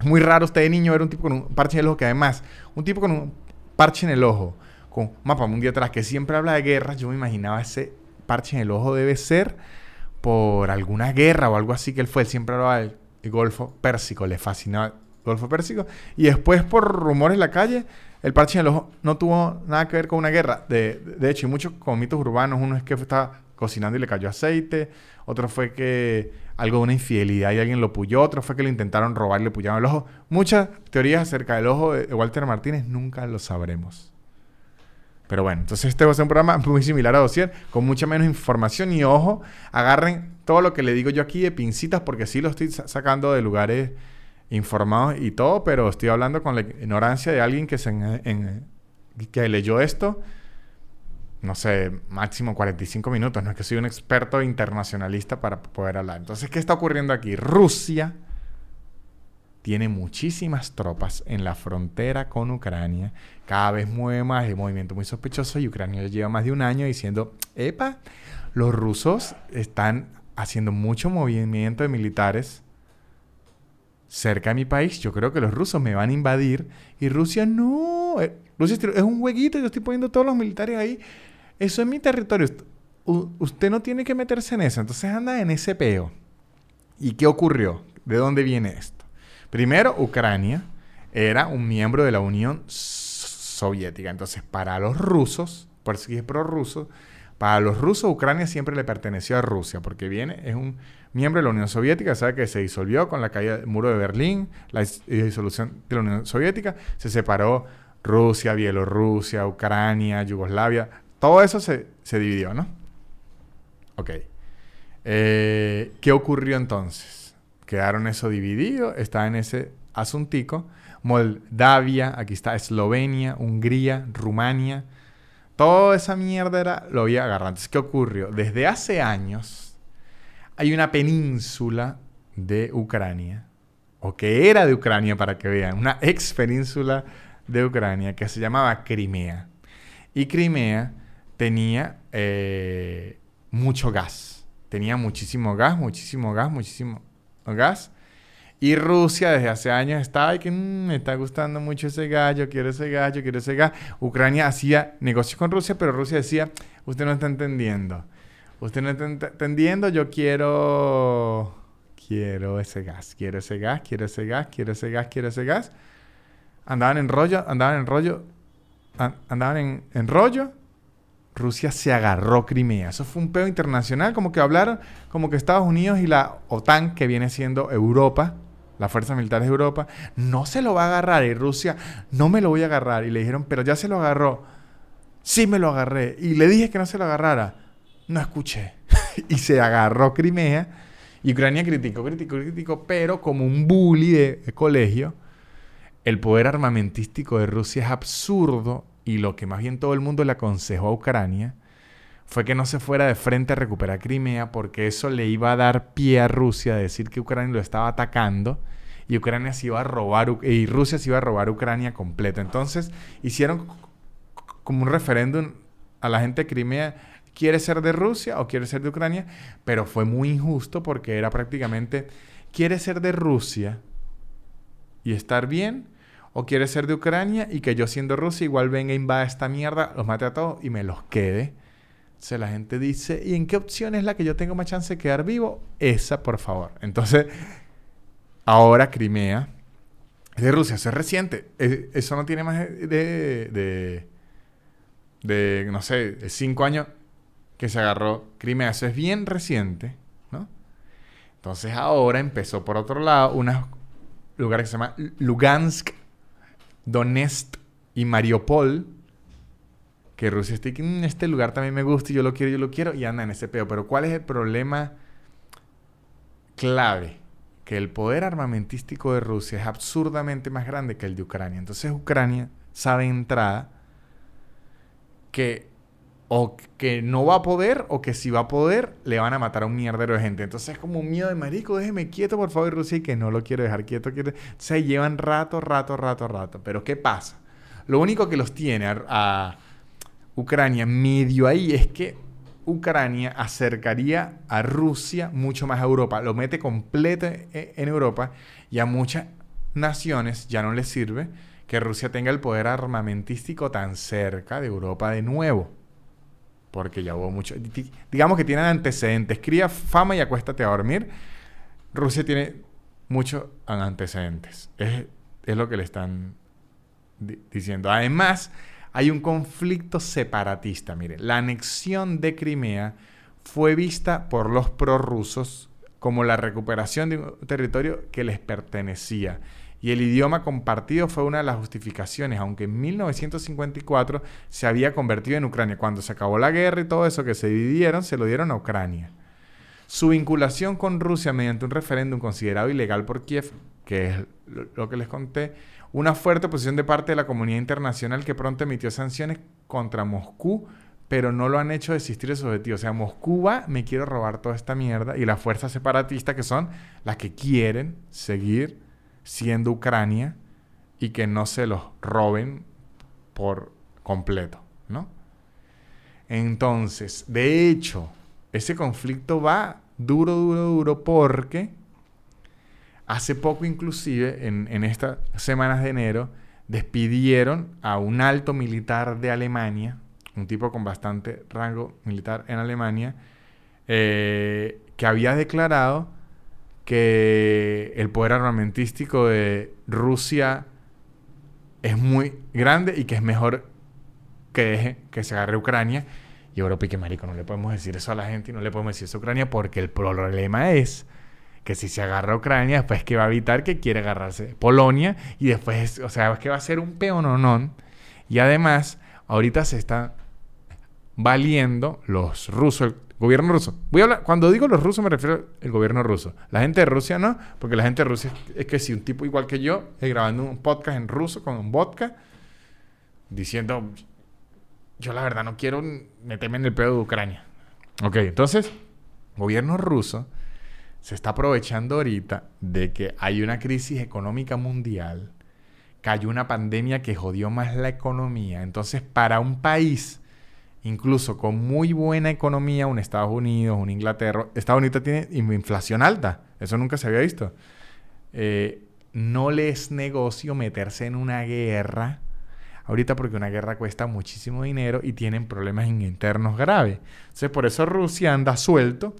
es muy raro usted de niño ver un tipo con un parche en el ojo que además, un tipo con un parche en el ojo, con un mapa mundial atrás que siempre habla de guerras, yo me imaginaba ese parche en el ojo debe ser por alguna guerra o algo así que él fue. Él siempre hablaba del Golfo Pérsico, le fascinaba el Golfo Pérsico. Y después por rumores en la calle el parche no tuvo nada que ver con una guerra. De, hecho, y muchos mitos urbanos, uno es que estaba cocinando y le cayó aceite, otro fue que algo de una infidelidad y alguien lo puyó, otro fue que le intentaron robar y le puyaron el ojo. Muchas teorías acerca del ojo de Walter Martínez nunca lo sabremos. Pero bueno, entonces este va a ser un programa [LAUGHS] muy similar a Dossier, con mucha menos información y ojo, agarren todo lo que le digo yo aquí de pincitas porque sí lo estoy sacando de lugares informados y todo, pero estoy hablando con la ignorancia de alguien que, se que leyó esto, no sé, máximo 45 minutos. No es que soy un experto internacionalista para poder hablar. Entonces, ¿qué está ocurriendo aquí? Rusia tiene muchísimas tropas en la frontera con Ucrania. Cada vez mueve más, de movimiento muy sospechoso y Ucrania lleva más de un año diciendo, epa, los rusos están haciendo mucho movimiento de militares cerca de mi país, yo creo que los rusos me van a invadir. Y Rusia no. Eh, Rusia es un jueguito, yo estoy poniendo todos los militares ahí. Eso es mi territorio. usted no tiene que meterse en eso. Entonces anda en ese peo. ¿Y qué ocurrió? ¿De dónde viene esto? Primero, Ucrania era un miembro de la Unión Soviética. Entonces, para los rusos, por si es prorruso, para los rusos Ucrania siempre le perteneció a Rusia, porque viene, es un miembro de la Unión Soviética, sabe que se disolvió con la caída del muro de Berlín, la disolución de la Unión Soviética, se separó Rusia, Bielorrusia, Ucrania, Yugoslavia, todo eso se, dividió, ¿no? Ok. Eh, ¿Qué ocurrió entonces? Quedaron eso dividido, está en ese asuntico. Moldavia, aquí está Eslovenia, Hungría, Rumania. Toda esa mierda era, lo había agarrado. Entonces, ¿qué ocurrió? Desde hace años hay una península de Ucrania, o que era de Ucrania para que vean, una ex península de Ucrania que se llamaba Crimea. Y Crimea tenía eh, mucho gas. Tenía muchísimo gas, muchísimo gas, muchísimo gas. Y Rusia desde hace años estaba y que mm, me está gustando mucho ese gallo, quiero ese gallo, quiero ese gas. Ucrania hacía negocios con Rusia, pero Rusia decía, usted no está entendiendo. Usted no está entendiendo, yo quiero... Quiero ese gas, quiero ese gas, quiero ese gas, quiero ese gas, quiero ese gas. Andaban en rollo, andaban en rollo, andaban en, rollo. Rusia se agarró Crimea. Eso fue un pedo internacional, como que hablaron, como que Estados Unidos y la OTAN, que viene siendo Europa, las fuerzas militares de Europa, no se lo va a agarrar. Y Rusia, no me lo voy a agarrar. Y le dijeron, pero ya se lo agarró. Sí me lo agarré. Y le dije que no se lo agarrara no escuché. [LAUGHS] y se agarró Crimea. Y Ucrania criticó, criticó, criticó, pero como un bully de, colegio, el poder armamentístico de Rusia es absurdo y lo que más bien todo el mundo le aconsejó a Ucrania fue que no se fuera de frente a recuperar Crimea porque eso le iba a dar pie a Rusia a decir que Ucrania lo estaba atacando y Ucrania se iba a robar y Rusia se iba a robar Ucrania completa. Entonces hicieron como un referéndum a la gente de Crimea quiere ser de Rusia o quiere ser de Ucrania, pero fue muy injusto porque era prácticamente, quiere ser de Rusia y estar bien, o quiere ser de Ucrania y que yo siendo Rusia igual venga, invada esta mierda, los mate a todos y me los quede. Entonces la gente dice, ¿y en qué opción es la que yo tengo más chance de quedar vivo? Esa, por favor. Entonces, ahora Crimea es de Rusia, eso es reciente. Eso no tiene más de, de, de no sé, de cinco años que se agarró Crimea. Eso es bien reciente, ¿no? Entonces ahora empezó por otro lado un lugar que se llama Lugansk, Donetsk y Mariupol. Que Rusia está en mm, este lugar también me gusta y yo lo quiero, yo lo quiero y anda en ese peo. Pero ¿cuál es el problema clave? Que el poder armamentístico de Rusia es absurdamente más grande que el de Ucrania. Entonces Ucrania sabe entrada que o que no va a poder o que si va a poder le van a matar a un mierdero de gente. Entonces es como un miedo de marico, déjeme quieto por favor Rusia y que no lo quiero dejar quieto. quieto. Se llevan rato, rato, rato, rato. Pero ¿qué pasa? Lo único que los tiene a, Ucrania medio ahí es que Ucrania acercaría a Rusia mucho más a Europa. Lo mete completo e, en Europa y a muchas naciones ya no les sirve que Rusia tenga el poder armamentístico tan cerca de Europa de nuevo porque ya hubo mucho. Digamos que tienen antecedentes. Cría fama y acuéstate a dormir. Rusia tiene muchos antecedentes. Es, lo que le están diciendo. Además, hay un conflicto separatista. Mire, la anexión de Crimea fue vista por los prorrusos como la recuperación de un territorio que les pertenecía y el idioma compartido fue una de las justificaciones, aunque en 1954 se había convertido en Ucrania. Cuando se acabó la guerra y todo eso que se dividieron, se lo dieron a Ucrania. Su vinculación con Rusia mediante un referéndum considerado ilegal por Kiev, que es lo que les conté, una fuerte posición de parte de la comunidad internacional que pronto emitió sanciones contra Moscú, pero no lo han hecho desistir de su objetivo. O sea, Moscú va, me quiero robar toda esta mierda, y las fuerzas separatistas que son las que quieren seguir siendo Ucrania y que no se los roben por completo, ¿no? Entonces, de hecho, ese conflicto va duro, duro, duro porque hace poco inclusive, en, estas semanas de enero, despidieron a un alto militar de Alemania, un tipo con bastante rango militar en Alemania, eh, que había declarado que el poder armamentístico de Rusia es muy grande y que es mejor que se agarre Ucrania. Y Europa y que marico, no le podemos decir eso a la gente y no le podemos decir eso a Ucrania porque el problema es que si se agarra Ucrania, después que va a evitar que quiere agarrarse Polonia y después, o sea, es que va a ser un peononón. Y además, ahorita se está valiendo los rusos, gobierno ruso. Voy a hablar, cuando digo los rusos me refiero al gobierno ruso. La gente de Rusia no, porque la gente de Rusia es, que si un tipo igual que yo, es grabando un podcast en ruso con un vodka, diciendo, yo la verdad no quiero meterme en el pedo de Ucrania. Ok, entonces, gobierno ruso se está aprovechando ahorita de que hay una crisis económica mundial, cayó una pandemia que jodió más la economía. Entonces, para un país, incluso con muy buena economía, un Estados Unidos, un Inglaterra, Estados Unidos tiene inflación alta, eso nunca se había visto. Eh, no les es negocio meterse en una guerra ahorita porque una guerra cuesta muchísimo dinero y tienen problemas internos graves. Entonces, por eso Rusia anda suelto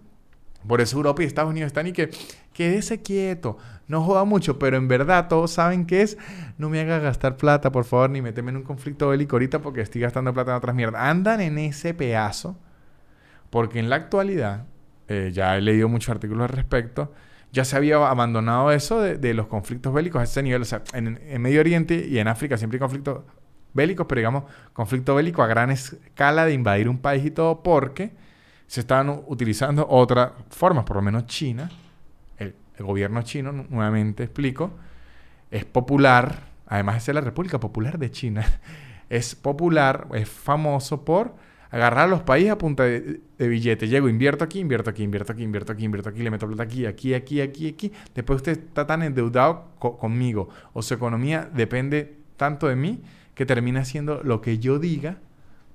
por eso Europa y Estados Unidos están y que quédese quieto, no joda mucho, pero en verdad todos saben que es, no me haga gastar plata, por favor, ni meteme en un conflicto bélico ahorita porque estoy gastando plata en otras mierdas. Andan en ese pedazo, porque en la actualidad, eh, ya he leído muchos artículos al respecto, ya se había abandonado eso de, los conflictos bélicos a ese nivel. O sea, en, en, Medio Oriente y en África siempre hay conflictos bélicos, pero digamos, conflicto bélico a gran escala de invadir un país y todo, porque se están utilizando otras formas, por lo menos China, el, gobierno chino, nuevamente explico, es popular, además es la República Popular de China, [LAUGHS] es popular, es famoso por agarrar a los países a punta de, billete. Llego, invierto aquí, invierto aquí, invierto aquí, invierto aquí, invierto aquí, le meto plata aquí, aquí, aquí, aquí, aquí. Después usted está tan endeudado conmigo o su economía depende tanto de mí que termina haciendo lo que yo diga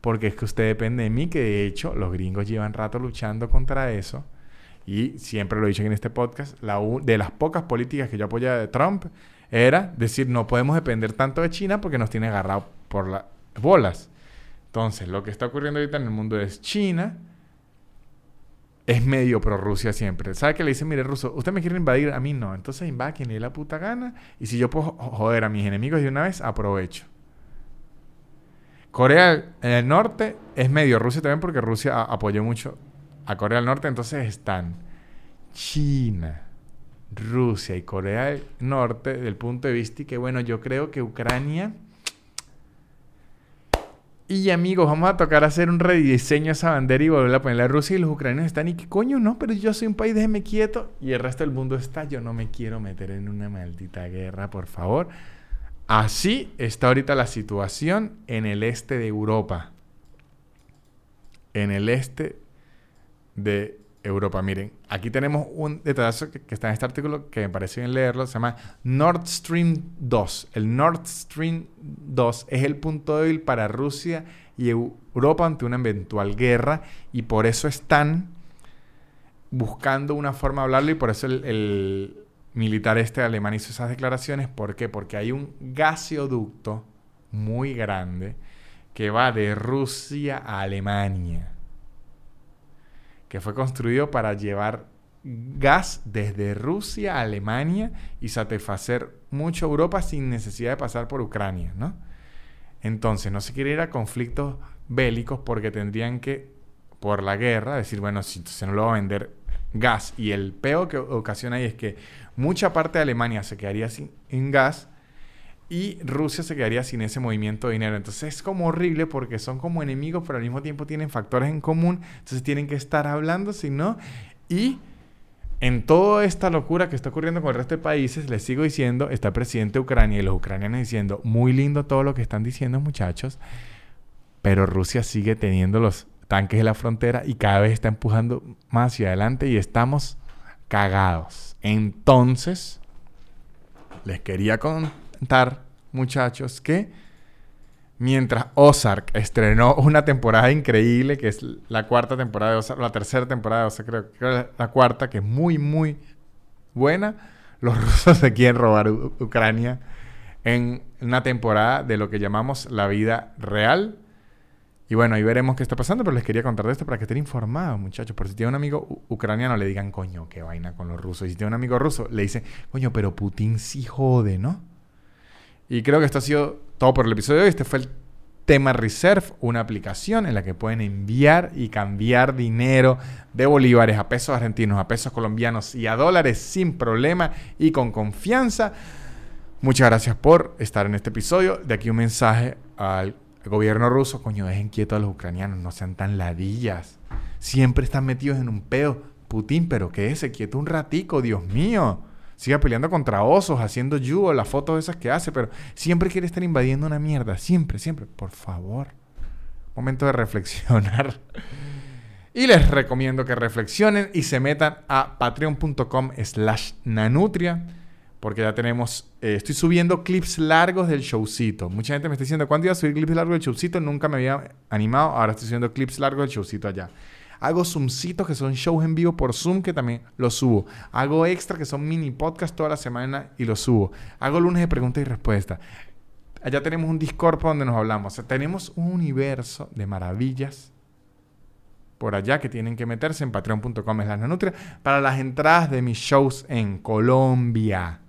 porque es que usted depende de mí, que de hecho los gringos llevan rato luchando contra eso. Y siempre lo he dicho en este podcast, la de las pocas políticas que yo apoyaba de Trump era decir, no podemos depender tanto de China porque nos tiene agarrado por las bolas. Entonces, lo que está ocurriendo ahorita en el mundo es China es medio pro Rusia siempre. ¿Sabe que le dice, mire, ruso, usted me quiere invadir? A mí no. Entonces invade quien le dé la puta gana. Y si yo puedo joder a mis enemigos de una vez, aprovecho. Corea del Norte es medio Rusia también porque Rusia apoyó mucho a Corea del Norte. Entonces están China, Rusia y Corea del Norte del punto de vista y que bueno, yo creo que Ucrania... Y amigos, vamos a tocar hacer un rediseño a esa bandera y volver a ponerla a Rusia y los ucranianos están y que coño, no, pero yo soy un país, déjeme quieto. Y el resto del mundo está, yo no me quiero meter en una maldita guerra, por favor. Así está ahorita la situación en el este de Europa. En el este de Europa. Miren, aquí tenemos un detalle que, está en este artículo que me parece bien leerlo. Se llama Nord Stream 2. El Nord Stream 2 es el punto débil para Rusia y Europa ante una eventual guerra y por eso están buscando una forma de hablarlo y por eso el militar este alemán hizo esas declaraciones. ¿Por qué? Porque hay un gaseoducto muy grande que va de Rusia a Alemania, que fue construido para llevar gas desde Rusia a Alemania y satisfacer mucho Europa sin necesidad de pasar por Ucrania, ¿no? Entonces, no se quiere ir a conflictos bélicos porque tendrían que, por la guerra, decir, bueno, si se no lo va a vender gas. Y el peo que ocasiona ahí es que mucha parte de Alemania se quedaría sin gas y Rusia se quedaría sin ese movimiento de dinero. Entonces es como horrible porque son como enemigos, pero al mismo tiempo tienen factores en común. Entonces tienen que estar hablando, si no. Y en toda esta locura que está ocurriendo con el resto de países, les sigo diciendo, está el presidente de Ucrania y los ucranianos diciendo, muy lindo todo lo que están diciendo muchachos, pero Rusia sigue teniendo los tanques de la frontera y cada vez está empujando más hacia adelante y estamos cagados. Entonces, les quería muchachos, que mientras Ozark estrenó una temporada increíble, que es la cuarta temporada de Ozark, la tercera temporada de Ozark, creo que la cuarta, que es muy, muy buena, los [LAUGHS] rusos se quieren robar Ucrania en una temporada de lo que llamamos la vida real. Y bueno, ahí veremos qué está pasando, pero les quería contar de esto para que estén informados, muchachos. Por si tiene un amigo ucraniano, le digan, coño, qué vaina con los rusos. Y si tiene un amigo ruso, le dicen, coño, pero Putin sí jode, ¿no? Y creo que esto ha sido todo por el episodio de hoy. Este fue el tema Reserve, una aplicación en la que pueden enviar y cambiar dinero de bolívares a pesos argentinos, a pesos colombianos y a dólares sin problema y con confianza. Muchas gracias por estar en este episodio. De aquí un mensaje al gobierno ruso. Coño, dejen quieto a los ucranianos, no sean tan ladillas. Siempre están metidos en un peo. Putin, pero quédese quieto un ratico, Dios mío. Siga peleando contra osos, haciendo yugo, las fotos esas que hace, pero siempre quiere estar invadiendo una mierda. Siempre, siempre. Por favor. Momento de reflexionar. [LAUGHS] Y les recomiendo que reflexionen y se metan a patreon.com slash nanutria. Porque ya tenemos, eh, estoy subiendo clips largos del showcito. Mucha gente me está diciendo, ¿cuándo iba a subir clips largos del showcito? Nunca me había animado. Ahora estoy subiendo clips largos del showcito allá. Hago Zoomcitos, que son shows en vivo por Zoom, que también los subo. Hago extra, que son mini podcasts toda la semana y los subo. Hago lunes de preguntas y respuestas. Allá tenemos un Discord donde nos hablamos. tenemos un universo de maravillas por allá que tienen que meterse en patreon.com es la nutria para las entradas de mis shows en Colombia,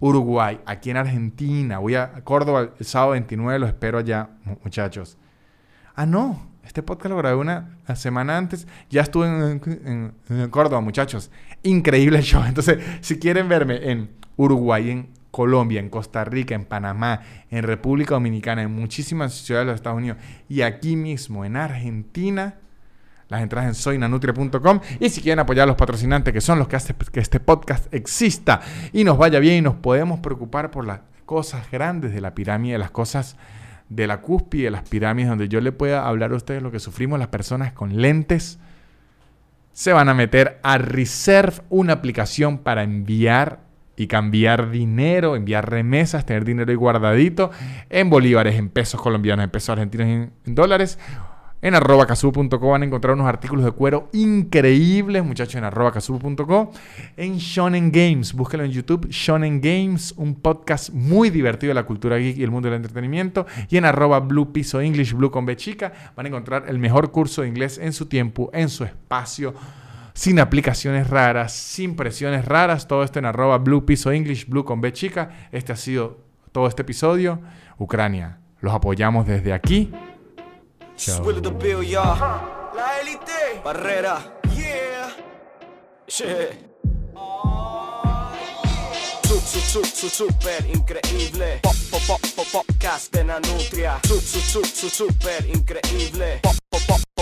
Uruguay, aquí en Argentina. Voy a Córdoba el sábado 29, los espero allá, muchachos. Ah, no, este podcast lo grabé una semana antes. Ya estuve en, Córdoba, muchachos. Increíble show. [LAUGHS] Entonces, si quieren verme en Uruguay, en Colombia, en Costa Rica, en Panamá, en República Dominicana, en muchísimas ciudades de los Estados Unidos y aquí mismo en Argentina, las entradas en soynanutria.com. Y si quieren apoyar a los patrocinantes, que son los que hacen que este podcast exista y nos vaya bien y nos podemos preocupar por las cosas grandes de la pirámide, las cosas de la cúspide de las pirámides, donde yo le pueda hablar a ustedes lo que sufrimos las personas con lentes, se van a meter a Reserve, una aplicación para enviar y cambiar dinero, enviar remesas, tener dinero guardadito en bolívares, en pesos colombianos, en pesos argentinos, en, en dólares en arroba van a encontrar unos artículos de cuero increíbles, muchachos, en arroba En Shonen Games, búsquelo en YouTube. Shonen Games, un podcast muy divertido de la cultura geek y el mundo del entretenimiento. Y en arroba Blue Piso English, Blue con B chica, van a encontrar el mejor curso de inglés en su tiempo, en su espacio sin aplicaciones raras, sin presiones raras. Todo esto en arroba Blue Piso English, Blue con B chica. Este ha sido todo este episodio. Ucrania, los apoyamos desde aquí. Chao. the Bill, y'all. La élite. Barrera. Yeah. Shit. Su, su, su, super increíble. Pop, pop, pop, pop, podcast de Nanutria. Su, su, su, su, super increíble. Pop, pop, pop, pop,